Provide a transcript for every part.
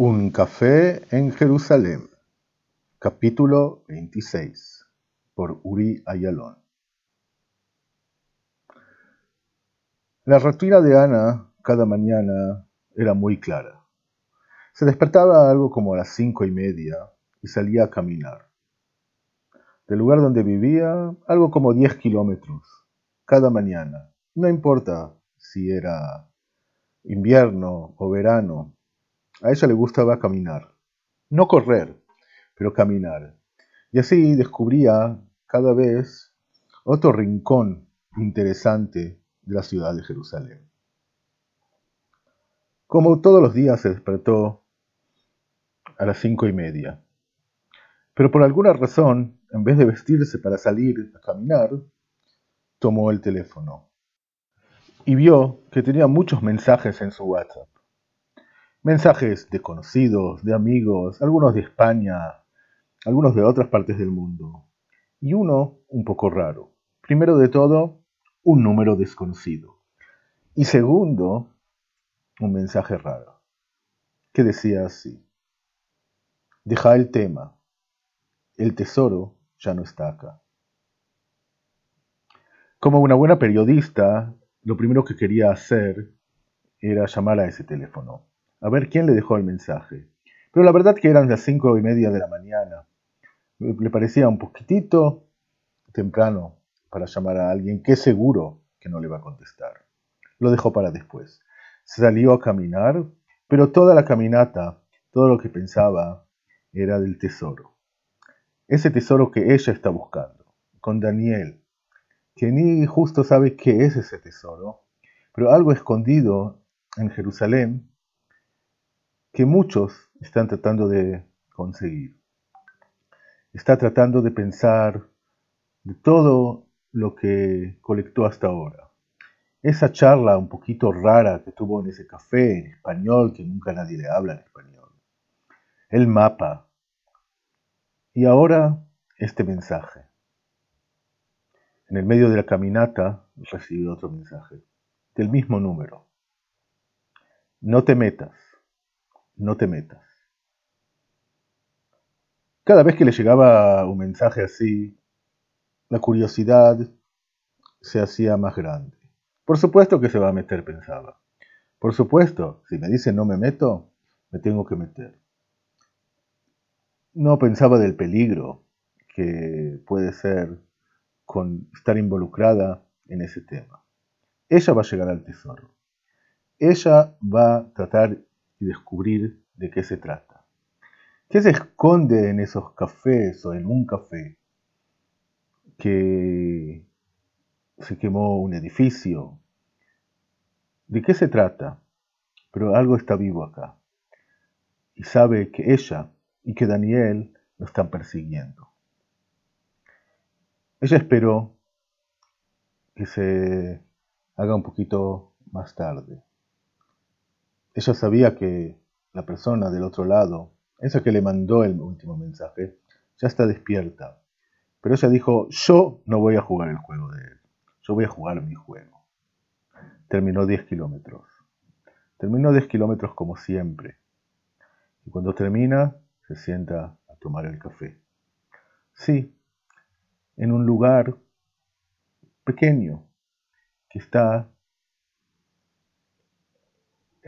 Un café en Jerusalén, capítulo 26, por Uri Ayalón. La rutina de Ana cada mañana era muy clara. Se despertaba algo como a las cinco y media y salía a caminar. Del lugar donde vivía, algo como diez kilómetros, cada mañana. No importa si era invierno o verano, a ella le gustaba caminar. No correr, pero caminar. Y así descubría cada vez otro rincón interesante de la ciudad de Jerusalén. Como todos los días se despertó a las cinco y media. Pero por alguna razón, en vez de vestirse para salir a caminar, tomó el teléfono y vio que tenía muchos mensajes en su WhatsApp. Mensajes de conocidos, de amigos, algunos de España, algunos de otras partes del mundo. Y uno un poco raro. Primero de todo, un número desconocido. Y segundo, un mensaje raro, que decía así. Deja el tema. El tesoro ya no está acá. Como una buena periodista, lo primero que quería hacer era llamar a ese teléfono a ver quién le dejó el mensaje. Pero la verdad que eran las cinco y media de la mañana. Le parecía un poquitito temprano para llamar a alguien que seguro que no le va a contestar. Lo dejó para después. Salió a caminar, pero toda la caminata, todo lo que pensaba, era del tesoro. Ese tesoro que ella está buscando, con Daniel, que ni justo sabe qué es ese tesoro, pero algo escondido en Jerusalén que muchos están tratando de conseguir. Está tratando de pensar de todo lo que colectó hasta ahora. Esa charla un poquito rara que tuvo en ese café en español, que nunca nadie le habla en español. El mapa. Y ahora este mensaje. En el medio de la caminata recibió otro mensaje, del mismo número. No te metas no te metas. Cada vez que le llegaba un mensaje así, la curiosidad se hacía más grande. Por supuesto que se va a meter, pensaba. Por supuesto, si me dice no me meto, me tengo que meter. No pensaba del peligro que puede ser con estar involucrada en ese tema. Ella va a llegar al tesoro. Ella va a tratar y descubrir de qué se trata. ¿Qué se esconde en esos cafés o en un café que se quemó un edificio? ¿De qué se trata? Pero algo está vivo acá. Y sabe que ella y que Daniel lo están persiguiendo. Ella esperó que se haga un poquito más tarde. Ella sabía que la persona del otro lado, esa que le mandó el último mensaje, ya está despierta. Pero ella dijo, yo no voy a jugar el juego de él, yo voy a jugar mi juego. Terminó 10 kilómetros. Terminó 10 kilómetros como siempre. Y cuando termina, se sienta a tomar el café. Sí, en un lugar pequeño que está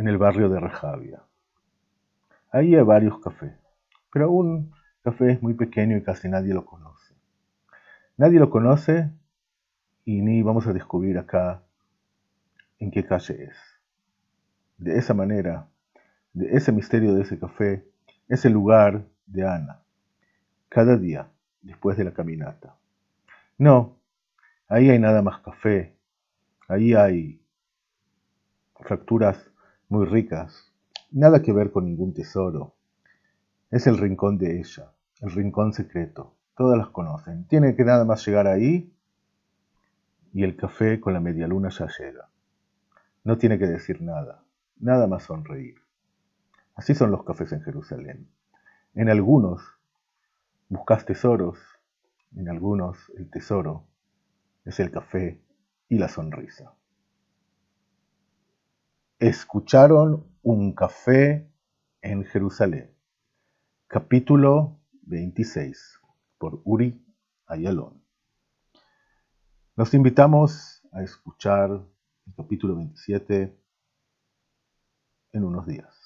en el barrio de Rejavia. Ahí hay varios cafés, pero un café es muy pequeño y casi nadie lo conoce. Nadie lo conoce y ni vamos a descubrir acá en qué calle es. De esa manera, de ese misterio de ese café, es el lugar de Ana, cada día después de la caminata. No, ahí hay nada más café, ahí hay fracturas muy ricas, nada que ver con ningún tesoro. Es el rincón de ella, el rincón secreto. Todas las conocen. Tiene que nada más llegar ahí y el café con la media luna ya llega. No tiene que decir nada, nada más sonreír. Así son los cafés en Jerusalén. En algunos buscas tesoros, en algunos el tesoro es el café y la sonrisa escucharon un café en Jerusalén. Capítulo 26 por Uri Ayalon. Nos invitamos a escuchar el capítulo 27 en unos días.